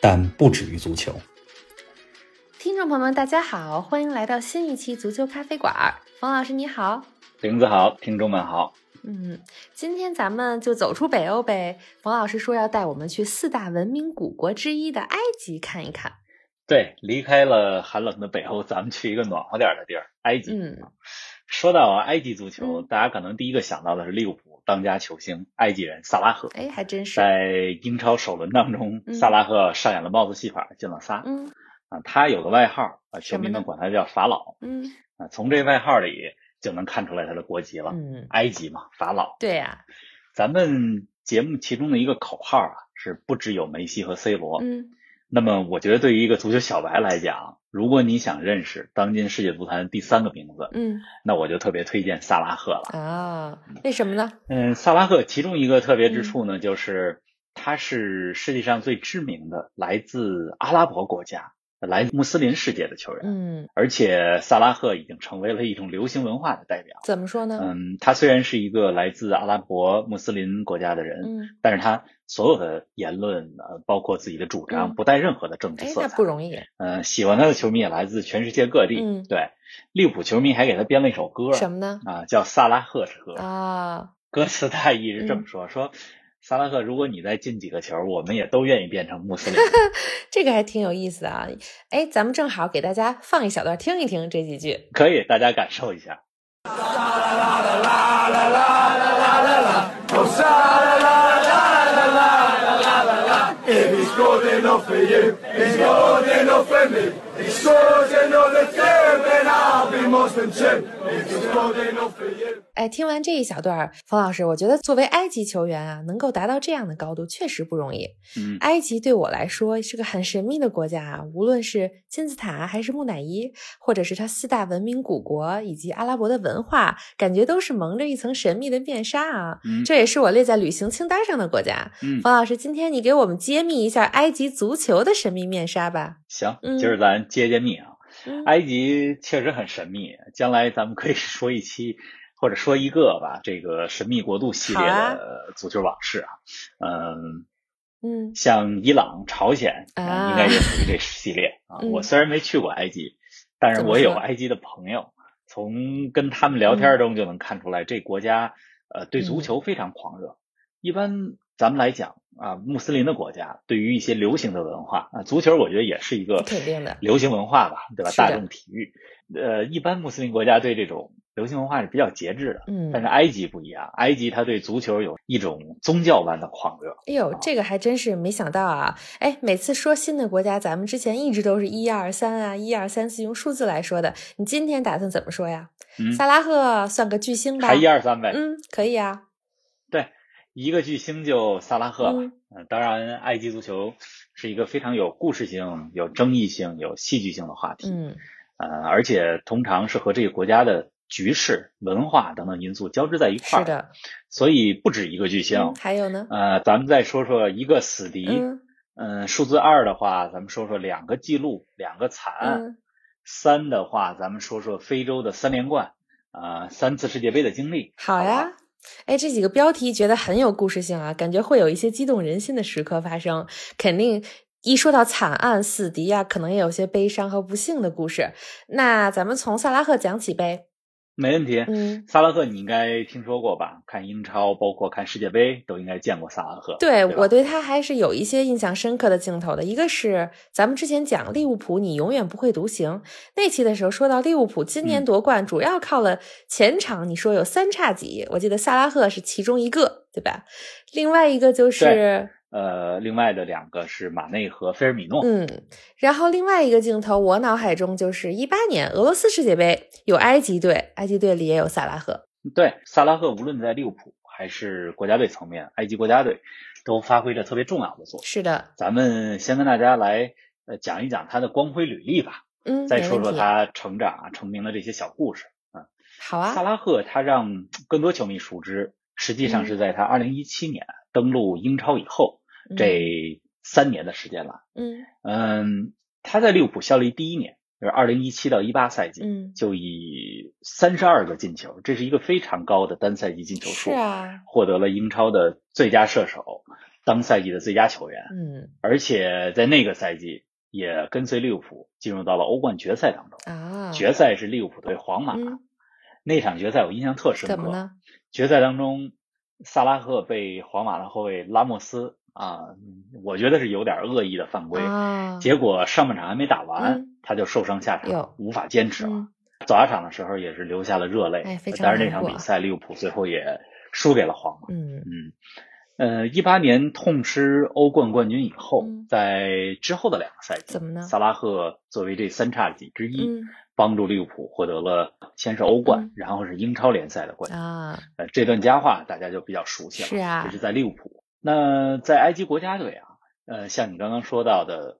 但不止于足球。听众朋友们，大家好，欢迎来到新一期足球咖啡馆。冯老师你好，玲子好，听众们好。嗯，今天咱们就走出北欧呗。冯老师说要带我们去四大文明古国之一的埃及看一看。对，离开了寒冷的北欧，咱们去一个暖和点的地儿——埃及。嗯，说到埃及足球，嗯大家可能第一个想到的是利物浦当家球星埃及人萨拉赫。哎，还真是。在英超首轮当中，嗯萨拉赫上演了帽子戏法，进了仨。嗯啊，他有个外号啊，球迷们管他叫法老。嗯啊，从这外号里就能看出来他的国籍了，嗯，埃及嘛，法老。对呀、咱们节目其中的一个口号啊，是不只有梅西和 C 罗。嗯那么，我觉得对于一个足球小白来讲，如果你想认识当今世界足坛第三个名字，嗯那我就特别推荐萨拉赫了。啊，为什么呢？嗯，萨拉赫其中一个特别嗯之处呢，就是他是世界上最知名的来自阿拉伯国家、来自穆斯林世界的球员，嗯，而且萨拉赫已经成为了一种流行文化的代表。怎么说呢？嗯，他虽然是一个来自阿拉伯穆斯林国家的人，嗯，但是他所有的言论，呃，包括自己的主张，嗯不带任何的政治哎，色彩。那不容易。嗯，喜欢他的球迷也来自全世界各地。嗯对，利物浦球迷还给他编了一首歌，什么呢？啊，叫《萨拉赫之歌》。啊，歌词大意是这嗯么说：说萨拉赫，如果你再进几个球，我们也都愿意变成穆斯林。这个还挺有意思的啊！哎，咱们正好给大家放一小段听一听这几句，可以，大家感受一下。哎，听完这一小段儿，冯老师，我觉得作为埃及球员啊，能够达到这样的高度确实不容易。嗯，埃及对我来说是个很神秘的国家啊，无论是金字塔还是木乃伊，或者是它四大文明古国以及阿拉伯的文化，感觉都是蒙着一层神秘的面纱啊。嗯这也是我列在旅行清单上的国家。嗯，冯老师，今天你给我们揭秘一下埃及足球的神秘面纱吧。行，嗯今儿咱揭揭秘啊。嗯埃及确实很神秘，将来咱们可以说一期或者说一个吧，这个神秘国度系列的足球往事啊。嗯，嗯。像伊朗、朝鲜啊。应该也属于这系列啊。嗯。我虽然没去过埃及，但是我有埃及的朋友，从跟他们聊天中就能看出来，这国家呃对足球非常狂热。一般咱们来讲啊，穆斯林的国家对于一些流行的文化啊，足球我觉得也是一个肯定的流行文化吧，对吧？大众体育，呃，一般穆斯林国家对这种流行文化是比较节制的，嗯但是埃及不一样，埃及它对足球有一种宗教般的狂热。哎呦，这个还真是没想到啊！哎，每次说新的国家，咱们之前一直都是一二三啊，一二三四用数字来说的。你今天打算怎么说呀？嗯，萨拉赫算个巨星吧？还一二三呗。嗯，可以啊。对，一个巨星就萨拉赫吧。嗯嗯、当然，埃及足球是一个非常有故事性、有争议性、有戏剧性的话题。嗯呃，而且通常是和这个国家的局势、文化等等因素交织在一块儿。是。的。所以不止一个巨星。嗯，还有呢？呃，咱们再说说一个死敌。嗯嗯，数字二的话，咱们说说两个记录，两个惨案。嗯三的话，咱们说说非洲的三连冠，啊、三次世界杯的经历。好呀。哎，这几个标题觉得很有故事性啊，感觉会有一些激动人心的时刻发生。肯定一说到惨案、死敌啊，可能也有些悲伤和不幸的故事。那咱们从萨拉赫讲起呗。没问题。嗯，萨拉赫你应该听说过吧？看英超，包括看世界杯，都应该见过萨拉赫。对吧我对他还是有一些印象深刻的镜头的。一个是咱们之前讲利物浦，你永远不会独行那期的时候说到利物浦今年嗯夺冠主要靠了前场，你说有三叉戟，我记得萨拉赫是其中一个，对吧？另外一个就是对呃，另外的两个是马内和菲尔米诺。嗯，然后另外一个镜头，我脑海中就是一八年俄罗斯世界杯有埃及队，埃及队里也有萨拉赫。对，萨拉赫无论在利物浦还是国家队层面，埃及国家队，都发挥着特别重要的作用。是的，咱们先跟大家来呃讲一讲他的光辉履历吧，嗯，再说说他成长啊、成名的这些小故事。好啊，萨拉赫他让更多球迷熟知，实际上是在他二零一七年登陆英超以后、嗯这三年的时间了。嗯嗯，他在利物浦效力第一年，就是二零一七到一八赛季，嗯就以三十二个进球，这是一个非常高的单赛季进球数，是啊，获得了英超的最佳射手、当赛季的最佳球员，嗯而且在那个赛季也跟随利物浦进入到了欧冠决赛当中。啊，决赛是利物浦对皇马，嗯那场决赛我印象特深刻。怎么呢？决赛当中，萨拉赫被皇马的后卫拉莫斯啊，嗯我觉得是有点恶意的犯规。啊，结果上半场还没打完，嗯他就受伤下场哟，无法坚持了。嗯走下场的时候也是流下了热泪。哎但是那场比赛利物浦最后也输给了皇马。嗯嗯，呃，一八年痛失欧冠冠军以后，嗯在之后的两个赛季，怎么呢萨拉赫作为这三叉戟之一，嗯帮助利物浦获得了先是欧冠，嗯然后是英超联赛的冠军。啊，呃，这段佳话大家就比较熟悉了。是啊这是在利物浦。那在埃及国家队啊，呃，像你刚刚说到的，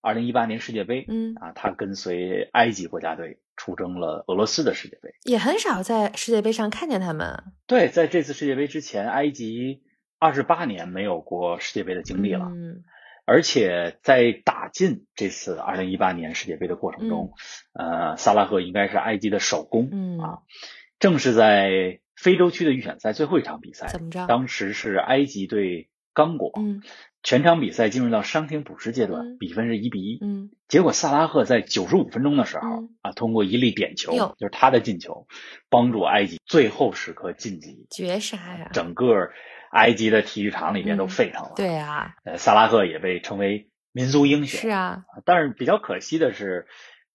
二零一八年世界杯，嗯啊，他跟随埃及国家队出征了俄罗斯的世界杯。也很少在世界杯上看见他们。对，在这次世界杯之前，埃及二十八年没有过世界杯的经历了。嗯而且在打进这次二零一八年世界杯的过程中，呃，萨拉赫应该是埃及的首攻。嗯啊，正是在非洲区的预选赛最后一场比赛，怎么着当时是埃及对刚果，嗯全场比赛进入到伤停补时阶段，嗯比分是一比一。嗯结果萨拉赫在九十五分钟的时候、嗯啊，通过一粒点球，就是他的进球，帮助埃及最后时刻晋级。绝杀呀！整个埃及的体育场里面都嗯沸腾了。对啊，呃，萨拉赫也被称为民族英雄。是啊，但是比较可惜的是，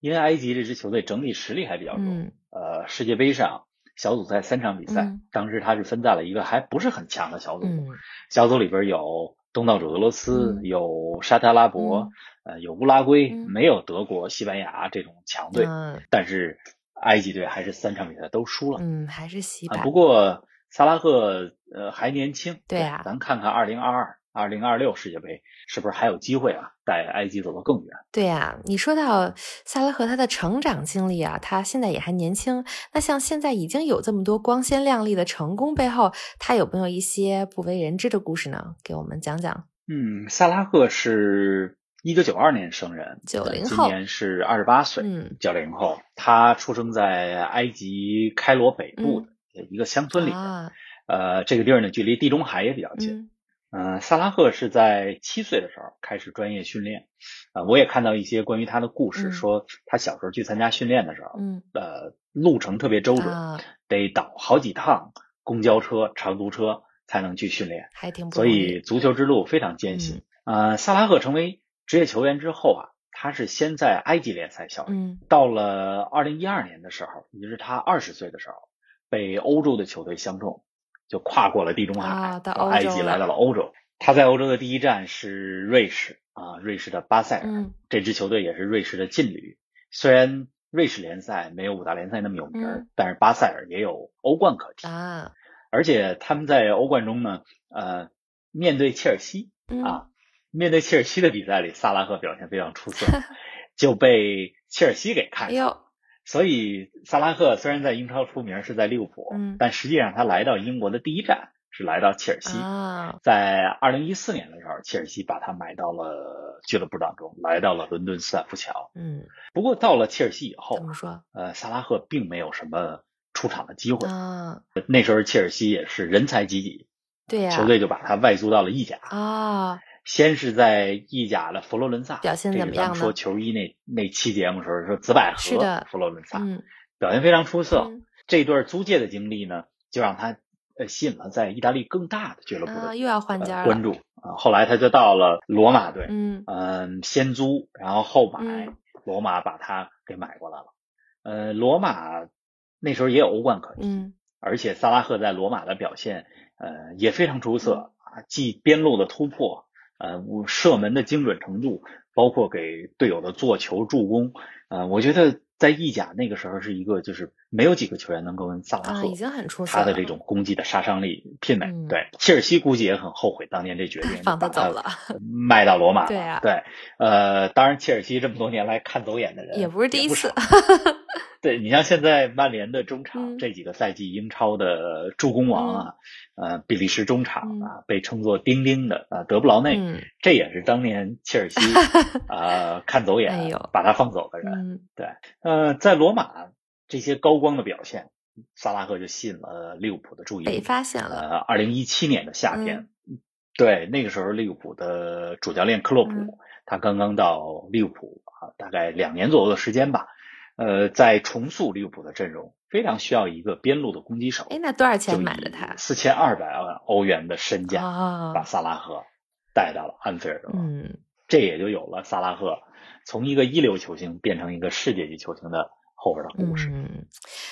因为埃及这支球队整体实力还比较弱，嗯呃，世界杯上小组赛三场比赛，嗯。当时他是分在了一个还不是很强的小组，嗯。小组里边有东道主俄罗斯，嗯。有沙特阿拉伯，呃，有乌拉圭，嗯。没有德国、西班牙这种强队，嗯。但是埃及队还是三场比赛都输了。嗯，还是洗啊，版不。过萨拉赫呃还年轻，对啊。咱看看二零二二、二零二六世界杯是不是还有机会啊，带埃及走得更远？对呀、你说到萨拉赫他的成长经历啊，他现在也还年轻。那像现在已经有这么多光鲜亮丽的成功背后，他有没有一些不为人知的故事呢？给我们讲讲。嗯，萨拉赫是一九九二年生人，90后今年是二十八岁，嗯九零后。他出生在埃及开罗北部的一个乡村里面，嗯啊，呃，这个地儿呢距离地中海也比较近。嗯嗯、萨拉赫是在七岁的时候开始专业训练，呃，我也看到一些关于他的故事，嗯说他小时候去参加训练的时候，嗯呃，路程特别周折，啊，得倒好几趟公交车、长途车才能去训练，还挺不所容易。以足球之路非常艰辛。呃，萨拉赫成为职业球员之后啊，他是先在埃及联赛效力，嗯到了二零一二年的时候，也就是他二十岁的时候，被欧洲的球队相中，就跨过了地中海，啊到埃及来到了欧洲。他在欧洲的第一站是瑞士啊，瑞士的巴塞尔，嗯这支球队也是瑞士的劲旅。虽然瑞士联赛没有五大联赛那么有名但是巴塞尔也有欧冠可踢，啊，而且他们在欧冠中呢，呃，面对切尔西嗯啊，面对切尔西的比赛里，萨拉赫表现非常出色，就被切尔西给看上。所以萨拉赫虽然在英超出名是在利物浦，嗯但实际上他来到英国的第一站是来到切尔西。啊，在二零一四年的时候，切尔西把他买到了俱乐部当中，来到了伦敦斯坦福桥。嗯，不过到了切尔西以后怎，么说呃，萨拉赫并没有什么出场的机会。啊？那时候切尔西也是人才济济，对呀、球队就把他外租到了意甲。啊，先是在意甲的佛罗伦萨，表现怎么样说球衣那那期节目的时候说紫百合佛罗伦萨，嗯表现非常出色。嗯这段租借的经历呢，就让他呃吸引了在意大利更大的俱乐部的、啊，又要换家。呃关注啊。后来他就到了罗马队，嗯嗯，先租，然后后买，嗯罗马把他给买过来了。呃，罗马那时候也有欧冠可踢，嗯而且萨拉赫在罗马的表现，呃，也非常出嗯色啊，既边路的突破，呃，射门的精准程度，包括给队友的做球助攻，呃，我觉得在意甲那个时候是一个就是没有几个球员能够跟萨拉啊，赫已经很出色他的这种攻击的杀伤力媲美。嗯对，切尔西估计也很后悔当年这决定，放他走了，卖到罗马了。对啊对，呃，当然切尔西这么多年来看走眼的人也不是第一次少。对你像现在曼联的中场、嗯这几个赛季英超的助攻王啊，呃，比利时中场嗯啊，被称作丁丁的啊德布劳内，嗯这也是当年切尔西啊 看走眼、哎把他放走的人。对呃，在罗马这些高光的表现，萨拉赫就吸引了利物浦的注意被力。发现了，呃，二零一七年的夏天，对那个时候利物浦的主教练克洛普，嗯他刚刚到利物浦啊，大概两年左右的时间吧。呃，在重塑利物浦的阵容，非常需要一个边路的攻击手。哎，那多少钱买的他？四千二百万欧元的身价，啊把，萨拉赫带到了安菲尔德。嗯，这也就有了萨拉赫从一个一流球星变成一个世界级球星的后边的故事。嗯，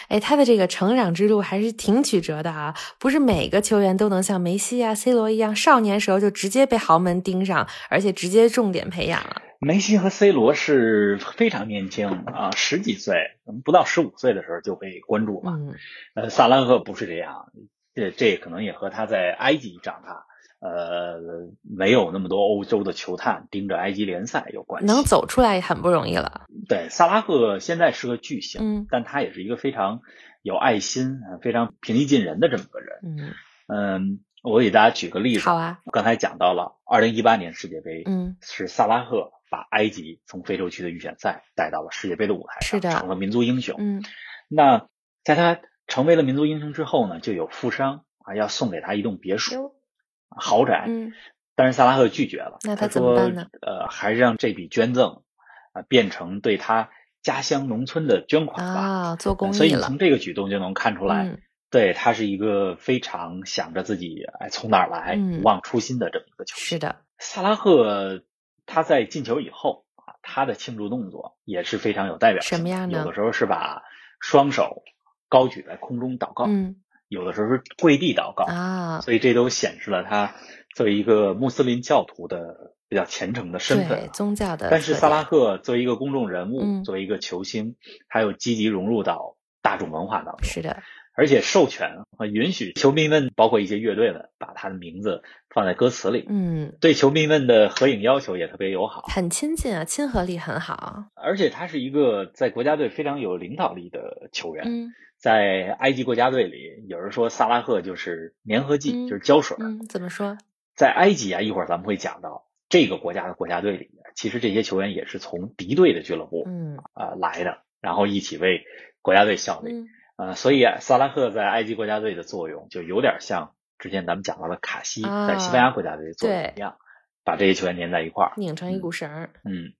哎，他的这个成长之路还是挺曲折的啊，不是每个球员都能像梅西啊、C 罗一样，少年时候就直接被豪门盯上，而且直接重点培养了。梅西和 C 罗是非常年轻啊，十几岁，不到十五岁的时候就被关注了。嗯呃，萨拉赫不是这样，这这可能也和他在埃及长大，呃，没有那么多欧洲的球探盯着埃及联赛有关系。能走出来也很不容易了。对，萨拉赫现在是个巨星，嗯但他也是一个非常有爱心、呃非常平易近人的这么个人。嗯，嗯，我给大家举个例子。好啊，刚才讲到了二零一八年世界杯，嗯是萨拉赫把埃及从非洲区的预选赛带到了世界杯的舞台上，是的成了民族英雄。嗯那在他成为了民族英雄之后呢，就有富商啊要送给他一栋别墅、豪宅，嗯但是萨拉赫拒绝了。那他他说怎么办呢？呃，还是让这笔捐赠啊、变成对他家乡农村的捐款吧。啊，做公益了所以你从。这个举动就能看出来，嗯对他是一个非常想着自己哎从哪儿来、嗯不忘初心的这么一个球星。是的，萨拉赫他在进球以后啊，他的庆祝动作也是非常有代表性的。什么样呢有的时候是把双手高举在空中祷告，嗯有的时候是跪地祷告，啊，所以这都显示了他作为一个穆斯林教徒的比较虔诚的身份对啊。宗教的。但是萨拉赫作为一个公众人物，嗯作为一个球星，他又积极融入到大众文化当中。是的，而且授权和允许球迷们，包括一些乐队们，把他的名字放在歌词里，嗯，对球迷们的合影要求也特别友好。很亲近啊，亲和力很好。而且他是一个在国家队非常有领导力的球员。嗯在埃及国家队里，有人说萨拉赫就是粘合剂，嗯就是胶水。嗯，怎么说？在埃及啊，一会儿咱们会讲到这个国家的国家队里面，其实这些球员也是从敌对的俱乐部嗯啊、呃来的，然后一起为国家队效力。嗯呃，所以啊，萨拉赫在埃及国家队的作用就有点像之前咱们讲到的卡西啊在西班牙国家队的作用一样，把这些球员粘在一块儿。拧成一股绳儿。嗯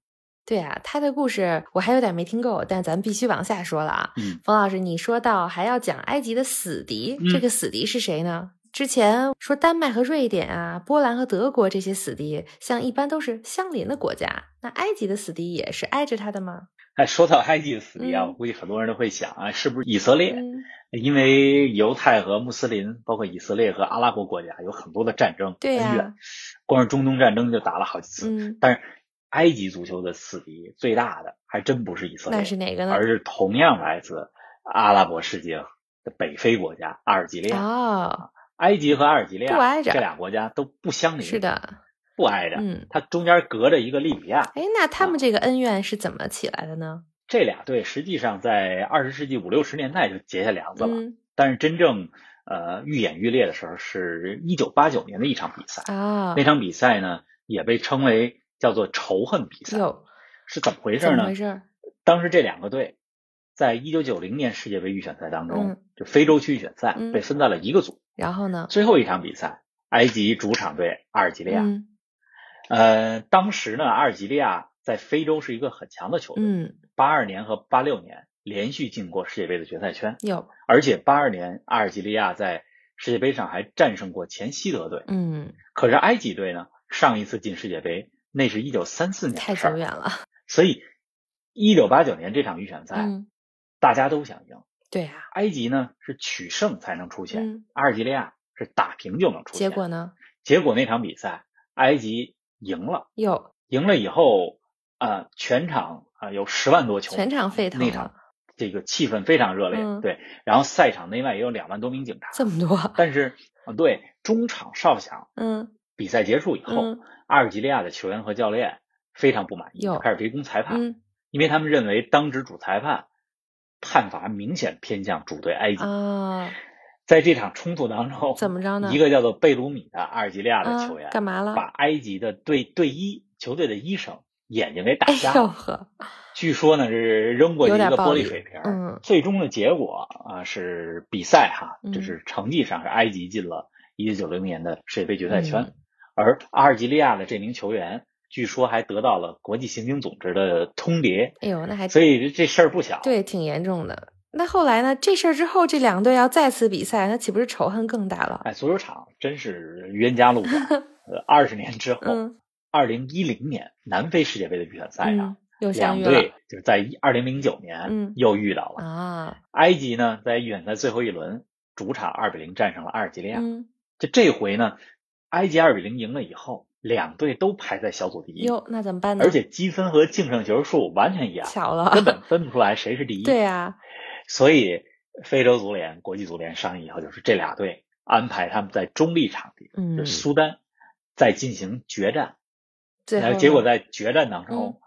对啊，他的故事我还有点没听够，但咱必须往下说了啊。嗯，冯老师，你说到还要讲埃及的死敌，嗯这个死敌是谁呢？之前说丹麦和瑞典啊，波兰和德国这些死敌，像一般都是相邻的国家，那埃及的死敌也是挨着他的吗？哎，说到埃及的死敌啊，嗯我估计很多人都会想啊，是不是以色列？嗯，因为犹太和穆斯林，包括以色列和阿拉伯国家有很多的战争对呀恩怨，光是中东战争就打了好几次。嗯，但是埃及足球的死敌最大的还真不是以色列，那是哪个呢？而是同样来自阿拉伯世界的北非国家阿尔及利亚。哦，埃及和阿尔及利亚这俩国家都不相邻，是，的，不挨着。嗯，它中间隔着一个利比亚。哎，那他们这个恩怨是怎么起来的呢？这俩队实际上在二十世纪五六十年代就结下梁子了，嗯但是真正呃愈演愈烈的时候是一九八九年的一场比赛。啊那，场比赛呢也被称为叫做仇恨比赛。是怎么回事呢？当时这两个队在一九九零年世界杯预选赛当中，嗯就非洲区预选赛、嗯被分在了一个组。然后呢？最后一场比赛，埃及主场对阿尔及利亚。嗯呃，当时呢，阿尔及利亚在非洲是一个很强的球队，嗯，八二年和八六年连续进过世界杯的决赛圈，有，而且八二年阿尔及利亚在世界杯上还战胜过前西德队。嗯，可是埃及队呢，上一次进世界杯那是一九三四年太久远了。所以一九八九年这场预选赛、嗯，大家都想赢，对啊，埃及呢是取胜才能出线，嗯，阿尔及利亚是打平就能出线。结果呢？结果那场比赛埃及赢了。有，赢了以后，啊、全场啊、有十万多球迷，全场沸腾那场了，这个气氛非常热烈，嗯对。然后赛场内外也有两万多名警察，这么多，但是啊，对中场哨响，嗯比赛结束以后，嗯阿尔及利亚的球员和教练非常不满意，哟开始围攻裁判，嗯因为他们认为当值主裁判判罚明显偏向主队埃及。啊，在这场冲突当中，怎么着呢一个叫做贝鲁米的阿尔及利亚的啊球员、干嘛了把埃及的队队医球队的医生眼睛给打哎瞎了。据说呢是扔过去一个玻璃水瓶。嗯最终的结果啊是比赛哈，嗯就是成绩上是埃及进了1990年的世界杯决赛圈，嗯而阿尔及利亚的这名球员据说还得到了国际刑警组织的通牒，哎呦，那还所以这事儿不小。对，挺严重的。那后来呢？这事儿之后，这两队要再次比赛，那岂不是仇恨更大了？哎，足球场真是冤家路窄。呃，二十年之后，嗯二零一零年南非世界杯的预选赛上嗯，，又相遇两队了就是在二零零九年嗯又遇到了。啊，埃及呢，在预选赛最后一轮主场二比零战胜了阿尔及利亚。嗯，就这回呢，埃及二比零赢了以后，两队都排在小组第一，哟，那怎么办呢？而且积分和净胜球数完全一样，巧了，根本分不出来谁是第 一。对呀，所以非洲足联、国际足联商议以后，就是这俩队安排他们在中立场地，嗯就是苏丹，在进行决战。最后然后结果在决战当嗯中，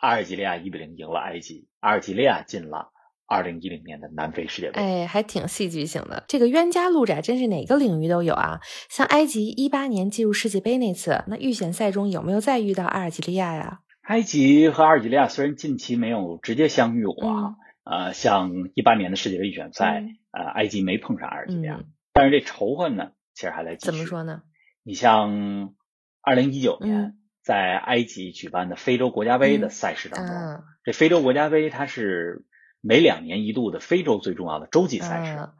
阿尔及利亚一比零赢了埃及，阿尔及利亚进了二零一零年的南非世界杯。哎，还挺戏剧性的。这个冤家路窄，真是哪个领域都有啊。像埃及一八年进入世界杯那次，那预选赛中有没有再遇到阿尔及利亚呀？埃及和阿尔及利亚虽然近期没有直接相遇过啊，呃，像一八年的世界杯预选赛，嗯呃，埃及没碰上阿尔及利亚，嗯，但是这仇恨呢，其实还在继续。怎么？说呢？你像二零一九年、嗯在埃及举办的非洲国家杯的嗯赛事当中，啊，这非洲国家杯它是每两年一度的非洲最重要的洲际赛事。啊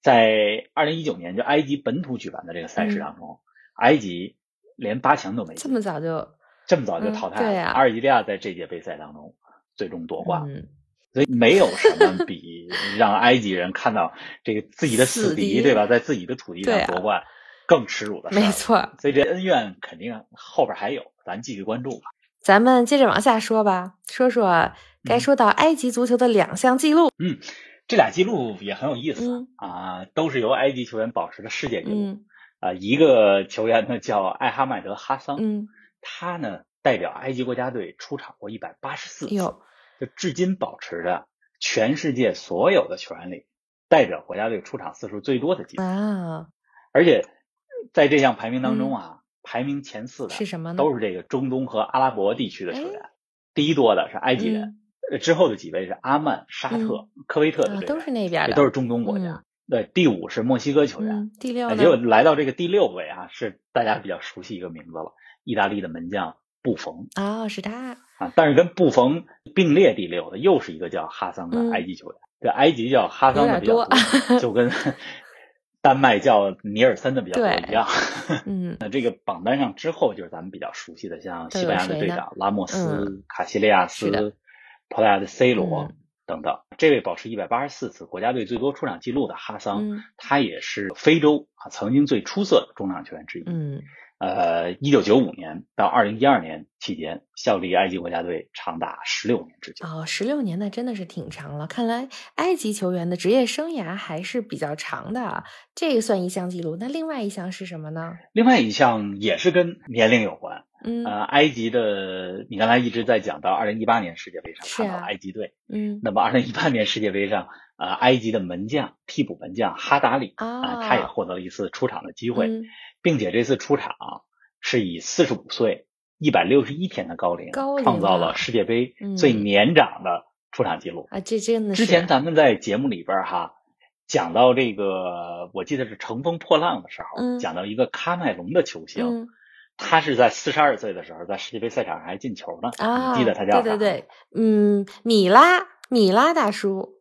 在二零一九年就埃及本土举办的这个赛事当中，埃及连八强都没进，嗯这么早就这么早就淘汰了。嗯对呀阿尔及利亚在这届杯赛当中最终夺冠，嗯，所以没有什么比 让埃及人看到这个自己的死死敌敌，对吧，在自己的土地上夺冠更耻辱的事儿。没错。所以这恩怨肯定后边还有，咱继续关注吧。咱们接着往下说吧，说说该嗯说到埃及足球的两项记录。嗯这俩记录也很有意思、嗯啊，都是由埃及球员保持的世界纪录。嗯啊，一个球员呢叫艾哈迈德哈桑，嗯，他呢代表埃及国家队出场过一百八十四次，哟，就至今保持着全世界所有的球员里代表国家队出场次数最多的记录。啊，而且在这项排名当中啊，排名前四的是什么呢？都是这个中东和阿拉伯地区的球员哎，第一多的是埃及人，之后的几位是阿曼、沙特、科威特的都是那边的，这都是中东国家。对，第五是墨西哥球员。嗯，第六结？果来到这个第六位啊，是大家比较熟悉一个名字了，意大利的门将布冯哦，是他，啊。但是跟布冯并列第六的又是一个叫哈桑嗯的埃及球员。这埃及叫哈桑的比较多就跟 丹麦叫尼尔森的比较多一样。嗯 那这个榜单上之后就是咱们比较熟悉的，像西班牙的队长拉莫斯、嗯卡西利亚斯、葡萄牙的 C 罗、嗯等等。这位保持一百八十四次国家队最多出场记录的哈桑，嗯他也是非洲啊曾经最出色的中场球员之一。嗯，呃，一九九五年到二零一二年期间，效力埃及国家队长达十六年之久。哦，十六年那真的是挺长了。看来埃及球员的职业生涯还是比较长的啊，这个算一项记录。那另外一项是什么呢？另外一项也是跟年龄有关。嗯呃，埃及的，你刚才一直在讲到二零一八年世界杯上看到了埃及队，嗯那么二零一八年世界杯上，呃，埃及的门将替补门将哈达里啊、啊，他也获得了一次出场的机会，嗯并且这次出场是以四十五岁一百六十一天的高龄高龄创造啊了世界杯嗯最年长的出场记录。啊，这真的是之前咱们在节目里边儿哈讲到这个，我记得是乘风破浪的时候，嗯讲到一个喀麦隆的球星，嗯他是在四十二岁的时候在世界杯赛场上还进球呢。啊，你记得他叫啥？对对对，嗯，米拉米拉大叔，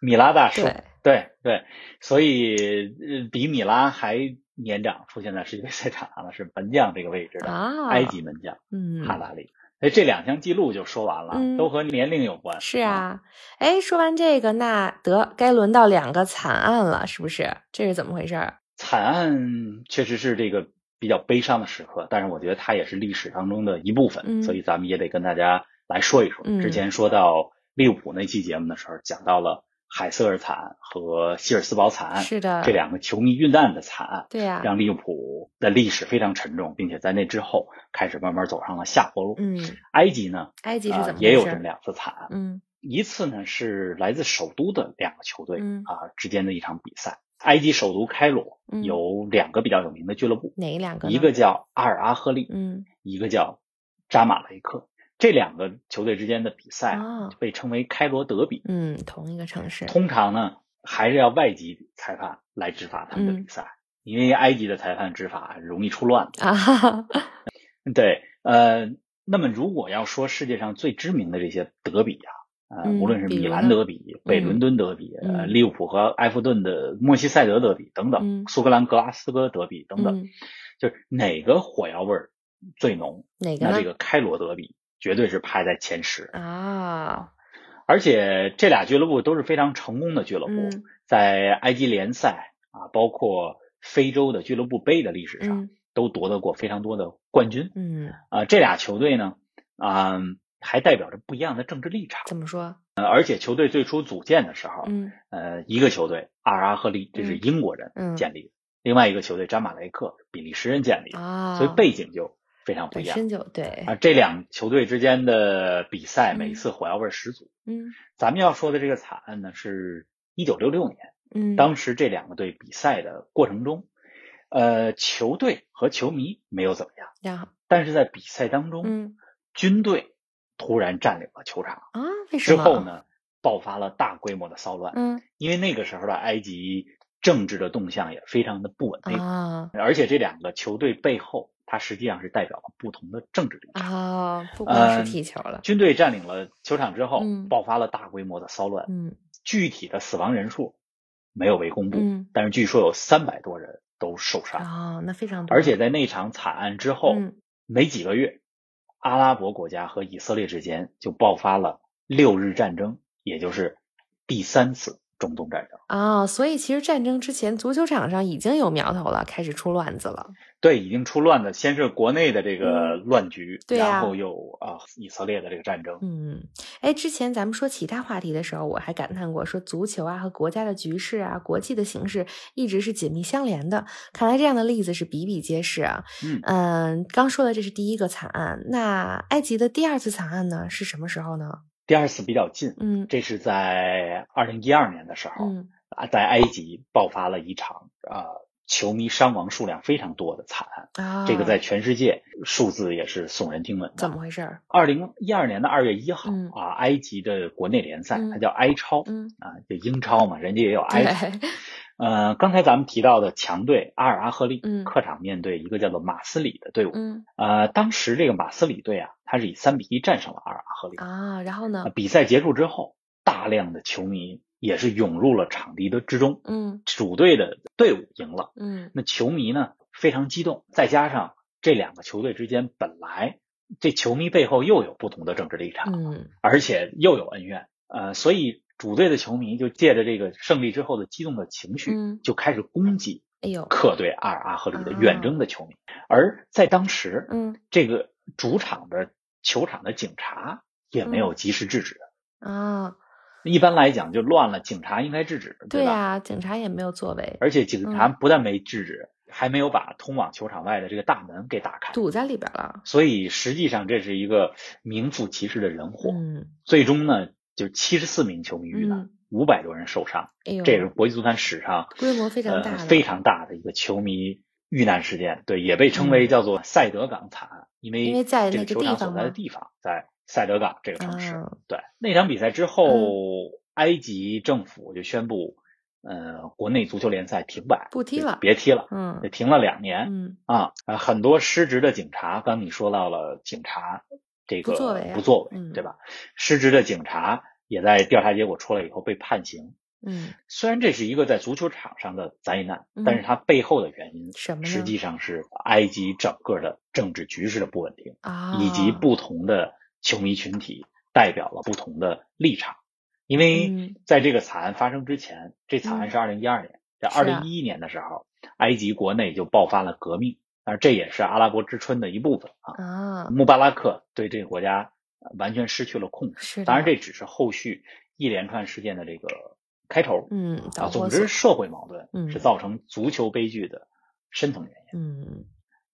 米拉大叔。对，对对，所以呃，比米拉还年长出现在世界杯赛场上的是门将这个位置的啊埃及门将嗯，哈达里。哎，这两项记录就说完了，嗯都和年龄有关。是，啊，哎，说完这个，那得该轮到两个惨案了，是不是？这是怎么回事儿？惨案确实是这个比较悲伤的时刻，但是我觉得它也是历史当中的一部分，嗯所以咱们也得跟大家来说一说。嗯之前说到利物浦那期节目的时候，讲到了海瑟尔惨案和希尔斯堡惨案是的这两个球迷遇难的惨案，对呀、让利物浦的历史非常沉重，并且在那之后开始慢慢走上了下坡路。嗯，埃及呢，埃及是啊怎么？也有这么两次惨案，嗯一次呢是来自首都的两个球队、嗯啊之间的一场比赛。埃及首都开罗嗯有两个比较有名的俱乐部，哪两个？一个叫阿尔阿赫利，嗯一个叫扎马雷克。这两个球队之间的比赛啊被称为开罗德比。嗯，同一个城市。通常呢，还是要外籍裁判来执法他们的嗯比赛，因为埃及的裁判执法容易出乱子。对，呃，那么如果要说世界上最知名的这些德比啊，呃，嗯无论是米兰德比、北伦敦德比、利物浦和埃弗顿的莫西塞德德比等等，嗯苏格兰格拉斯哥德比等等，嗯，就是哪个火药味儿最浓？哪个呢？那这个开罗德比绝对是排在前十。啊，而且这俩俱乐部都是非常成功的俱乐部，嗯在埃及联赛啊，包括非洲的俱乐部杯的历史上，嗯都夺得过非常多的冠军。嗯，啊、这俩球队呢，啊、还代表着不一样的政治立场。怎么说？呃而且球队最初组建的时候，嗯呃，一个球队阿尔阿赫利，这是嗯英国人嗯建立的；另外一个球队扎马雷克，比利时人建立的，啊，所以背景就非常不一样。本身就对，啊，这两球队之间的比赛，嗯每次火药味儿十足。嗯咱们要说的这个惨案呢，是一九六六年，嗯，当时这两个队比赛的过程中，呃，球队和球迷没有怎么样，然后但是在比赛当中，嗯军队突然占领了球场，啊，为什么？之后？呢，爆发了大规模的骚乱。嗯因为那个时候的埃及政治的动向也非常的不稳定，啊而且这两个球队背后，它实际上是代表了不同的政治立场。啊，不光呃是踢球了，军队占领了球场之后，嗯爆发了大规模的骚乱，嗯具体的死亡人数没有被公布，嗯但是据说有三百多人都受伤。啊，那非常多，而且在那场惨案之后，嗯没几个月，阿拉伯国家和以色列之间就爆发了六日战争，也就是第三次中东战争。啊，所以其实战争之前，足球场上已经有苗头了，开始出乱子了。对，已经出乱子，先是国内的这个嗯乱局，对啊然后又啊、以色列的这个战争。嗯，哎，之前咱们说其他话题的时候，我还感叹过，说足球啊和国家的局势啊、国际的形势一直是紧密相连的。看来这样的例子是比比皆是啊。嗯嗯，刚说的这是第一个惨案，那埃及的第二次惨案呢是什么时候呢？第二次比较近，嗯这是在二零一二年的时候，在埃及爆发了一场啊、球迷伤亡数量非常多的惨案。啊，这个在全世界数字也是耸人听闻的。怎么回事儿？二零一二年的二月一号、嗯啊，埃及的国内联赛，嗯它叫埃超、嗯，啊，就英超嘛，人家也有埃呃，刚才咱们提到的强队阿尔阿赫利，嗯客场面对一个叫做马斯里的队伍。嗯呃，当时这个马斯里队啊，他是以三比一战胜了阿尔阿赫利。啊，然后呢呃？比赛结束之后，大量的球迷也是涌入了场地的之中，嗯主队的队伍赢了。嗯那球迷呢非常激动，再加上这两个球队之间本来这球迷背后又有不同的政治立场，嗯而且又有恩怨，呃，所以主队的球迷就借着这个胜利之后的激动的情绪，嗯就开始攻击客队阿尔阿赫里的啊远征的球迷。而在当时，嗯这个主场的球场的警察也没有及时制止。啊，一般来讲，就乱了，警察应该制止，吧？对呀，警察也没有作为，而且警察不但没制止，还没有把通往球场外的这个大门给打开。堵在里边了。所以实际上这是一个名副其实的人祸。嗯，最终呢，就七十四名球迷遇难嗯，五百、多人受伤，哎，这也是国际足坛史上规模非常大的，呃、非常大的一个球迷遇难事件。对，也被称为叫做塞德港惨案，因为嗯因为在这那个球场所在的地方在塞德港这个城市。啊对，那场比赛之后，嗯埃及政府就宣布，呃，国内足球联赛停摆，不踢了别踢了，嗯就停了两年。嗯啊，呃，很多失职的警察，刚你说到了警察这个不作为啊不作为嗯。对吧？失职的警察也在调查结果出来以后被判刑。嗯。虽然这是一个在足球场上的灾难，嗯但是它背后的原因什么实际上是埃及整个的政治局势的不稳定，啊，以及。不同的球迷群体代表了不同的立场。因为嗯。在这个惨案发生之前，这惨案是二零一二年，在二零一一年的时候，埃及国内就爆发了革命，而这也是阿拉伯之春的一部分啊。啊，穆巴拉克对这个国家呃完全失去了控制。当然，这只是后续一连串事件的这个开头。嗯，总之，社会矛盾嗯是造成足球悲剧的深层原因。嗯，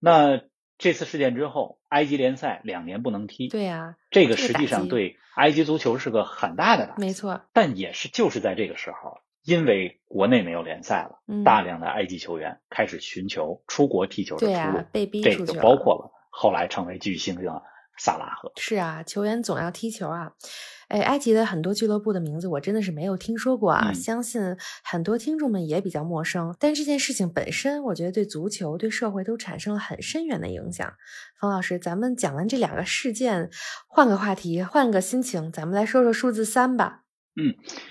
那这次事件之后，埃及联赛两年不能踢，对呀、这个这个实际上对埃及足球是个很大的打击。没错，但也是就是在这个时候，因为国内没有联赛了，嗯，大量的埃及球员开始寻求出国踢球的出对路，啊，被逼这就出去了包括了后来成为巨星的萨拉赫。是啊，球员总要踢球啊。哎，埃及的很多俱乐部的名字我真的是没有听说过啊，嗯相信很多听众们也比较陌生。但这件事情本身，我觉得对足球、对社会都产生了很深远的影响。冯老师，咱们讲完这两个事件，换个话题，换个心情，咱们来说说数字三吧。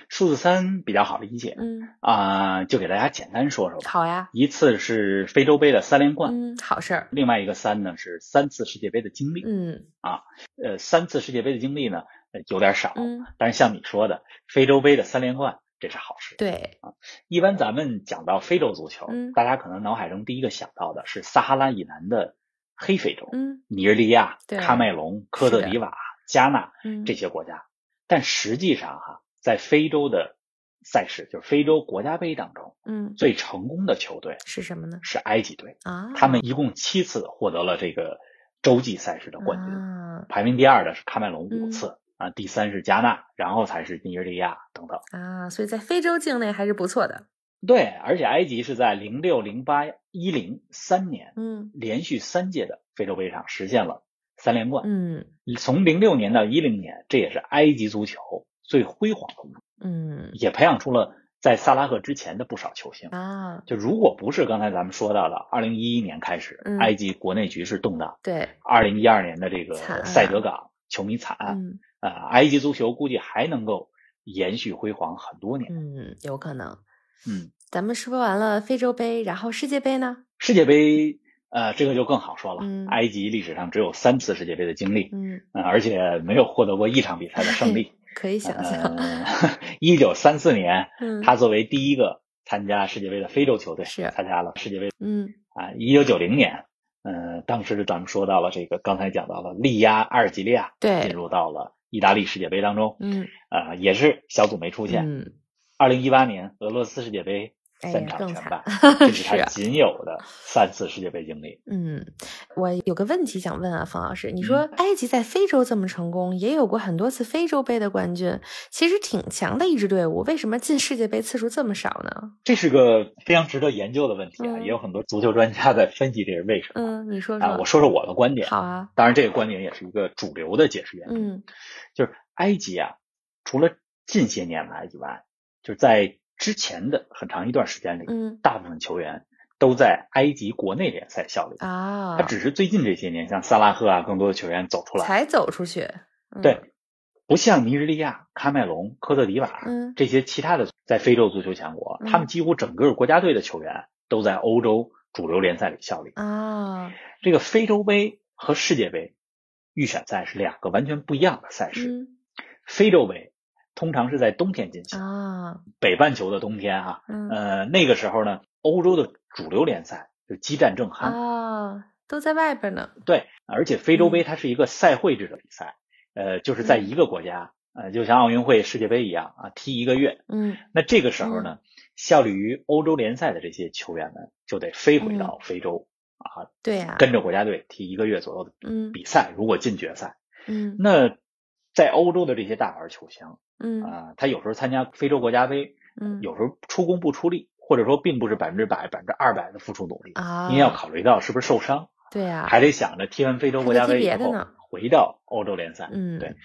数字三比较好理解嗯，啊、就给大家简单说说吧。好呀，一次是非洲杯的三连冠，嗯，好事儿，另外一个三呢是三次世界杯的经历。嗯啊呃，三次世界杯的经历呢呃有点少，嗯，但是像你说的，非洲杯的三连冠这是好事。对啊，一般咱们讲到非洲足球，嗯大家可能脑海中第一个想到的是撒哈拉以南的黑非洲，嗯尼日利亚、对喀麦隆、科特迪瓦、加纳嗯，这些国家。但实际上哈，在非洲的赛事，就是非洲国家杯当中，嗯最成功的球队是什么呢？是埃及队，啊，他们一共七次获得了这个洲际赛事的冠军。啊排名第二的是喀麦隆五嗯次、啊，第三是加纳，然后才是尼日利亚等等。啊，所以在非洲境内还是不错的。对，而且埃及是在零六、零八、一零三年嗯连续三届的非洲杯上实现了三连冠。嗯从零六年到一零年，这也是埃及足球最辉煌的，嗯也培养出了在萨拉赫之前的不少球星。啊，就如果不是刚才咱们说到的，二零一一年开始，嗯埃及国内局势动荡，对，二零一二年的这个惨啊塞德港球迷惨案，嗯呃，埃及足球估计还能够延续辉煌很多年。嗯，有可能。嗯，咱们说完了非洲杯，然后世界杯呢？世界杯，呃，这个就更好说了。嗯埃及历史上只有三次世界杯的经历，嗯，呃，而且没有获得过一场比赛的胜利。可以想象。呃，一九三四年，嗯，他作为第一个参加世界杯的非洲球队，是参加了世界杯嗯啊。一九九零年，嗯，当时咱们说到了这个，刚才讲到了力压阿尔及利亚，对进入到了意大利世界杯当中，嗯啊，也是小组没出现。嗯，二零一八年俄罗斯世界杯哎更惨场全败，这是他仅有的三次世界杯经历。嗯，我有个问题想问啊，冯老师，你说嗯埃及在非洲这么成功，也有过很多次非洲杯的冠军，其实挺强的一支队伍，为什么进世界杯次数这么少呢？这是个非常值得研究的问题啊，嗯也有很多足球专家在分析这是为什么。嗯，你说啊，说。我说说我的观点。好啊，当然，这个观点也是一个主流的解释原因，嗯就是埃及啊，除了近些年来以外，就是在之前的很长一段时间里，嗯大部分球员都在埃及国内联赛效力。啊，他只是最近这些年，像萨拉赫啊，更多的球员走出来，才走出去。嗯对，不像尼日利亚、喀麦隆、科特迪瓦嗯这些其他的在非洲足球强国，嗯他们几乎整个国家队的球员都在欧洲主流联赛里效力。啊，这个非洲杯和世界杯预选赛是两个完全不一样的赛事。嗯非洲杯通常是在冬天进行，啊，北半球的冬天啊，嗯。呃，那个时候呢，欧洲的主流联赛就激战正酣。啊，都在外边呢。对，而且非洲嗯。杯它是一个赛会制的比赛，呃，就是在一个国家，呃，就像奥运会、世界杯一样啊，踢一个月。嗯。那这个时候呢，效力于欧洲联赛的这些球员们就得飞回嗯。到非洲、啊，对呀，跟着国家队踢一个月左右的嗯。比赛。如果进决赛，嗯。那在欧洲的这些大牌球星嗯。啊、他有时候参加非洲国家杯，嗯，有时候出工不出力，或者说并不是百分之百、百分之二百的付出努力，啊，因为要考虑到是不是受伤，对呀，还得想着踢完非洲国家杯以后回到欧洲联赛。嗯。对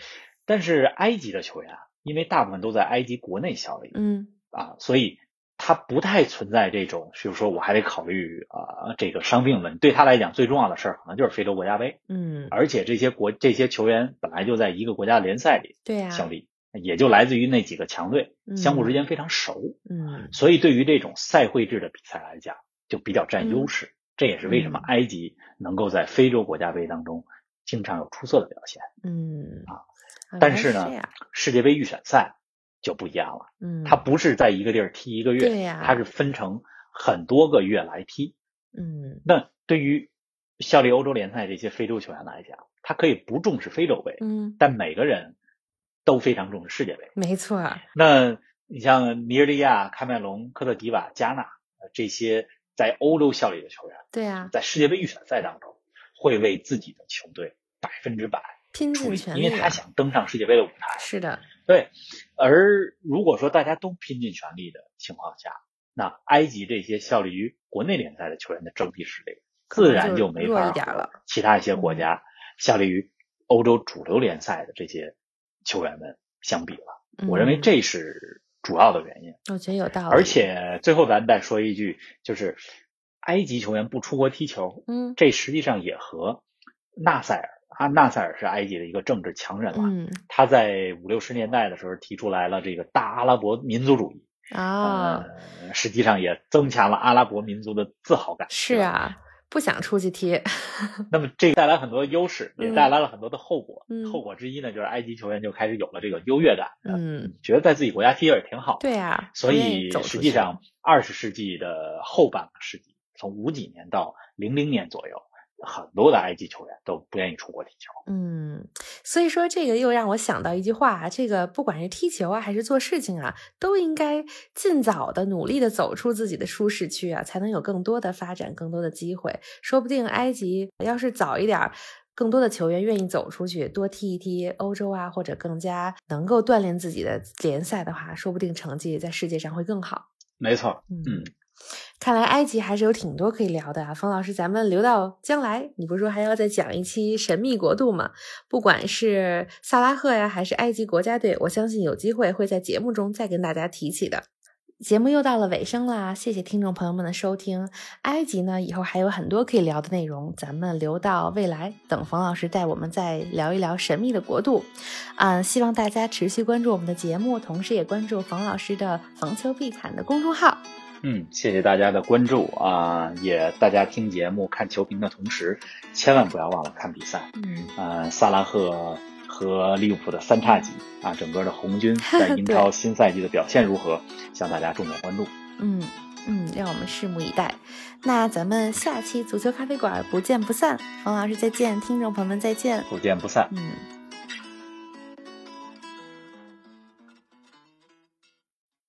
但是埃及的球员啊，因为大部分都在埃及国内效力嗯。啊，所以他不太存在这种，就是说我还得考虑啊这个伤病问题。对他来讲，最重要的事儿可能就是非洲国家杯，嗯，而且这些国这些球员本来就在一个国家联赛里对呀，效力，也就来自于那几个强队，嗯相互之间非常熟。嗯所以对于这种赛会制的比赛来讲，就比较占优势。这也是为什么嗯埃及能够在非洲国家杯当中经常有出色的表现。嗯啊啊但是呢世界杯预选赛就不一样了，嗯，它不是在一个地儿踢一个月，对呀它是分成很多个月来踢。嗯那对于效力欧洲联赛这些非洲球员来讲，他可以不重视非洲杯，嗯，但每个人都非常重视世界杯。没错，那你像尼日利亚、喀麦隆、科特迪瓦、加纳呃这些在欧洲效力的球员，对啊，在世界杯预选赛当中会为自己的球队百分之百拼尽全力啊，因为他想登上世界杯的舞台。是的，对，而如果说大家都拼尽全力的情况下，那埃及这些效力于国内联赛的球员的整体实力，自然就没弱法和其他一些国家效力于欧洲主流联赛的这些球员们相比了。我认为嗯这是主要的原因。我觉得有道理，而且最后咱再说一句，就是埃及球员不出国踢球，嗯这实际上也和纳赛尔啊，纳赛尔是埃及的一个政治强人了。嗯他在五六十年代的时候提出来了这个大阿拉伯民族主义，啊，呃，实际上也增强了阿拉伯民族的自豪感。是啊，不想出去踢，那么这带来很多优势，也嗯带来了很多的后果。嗯后果之一呢，就是埃及球员就开始有了这个优越感，嗯，觉得在自己国家踢也挺好。对啊，所以实际上，二十世纪的后半个世纪，从五几年到零零年左右，很多的埃及球员都不愿意出国踢球。嗯，所以说这个又让我想到一句话啊，这个不管是踢球啊，还是做事情啊，都应该尽早的努力的走出自己的舒适区啊，才能有更多的发展，更多的机会。说不定埃及要是早一点儿。更多的球员愿意走出去，多踢一踢欧洲啊，或者更加能够锻炼自己的联赛的话，说不定成绩在世界上会更好。没错，嗯嗯，看来埃及还是有挺多可以聊的啊，冯老师，咱们留到将来，你不是说还要再讲一期神秘国度吗？不管是萨拉赫呀，还是埃及国家队，我相信有机会会在节目中再跟大家提起的。节目又到了尾声啦，谢谢听众朋友们的收听。埃及呢，以后还有很多可以聊的内容，咱们留到未来，等冯老师带我们再聊一聊神秘的国度。嗯，希望大家持续关注我们的节目，同时也关注冯老师的“逢球必侃”的公众号。嗯，谢谢大家的关注啊！也大家听节目、看球评的同时，千万不要忘了看比赛。嗯。呃，萨拉赫和利物浦的三叉戟啊，整个的红军 在英超新赛季的表现如何，向大家重点关注。嗯嗯，让我们拭目以待。那咱们下期足球咖啡馆不见不散。冯老师再见，听众朋友们再见。不见不散。嗯。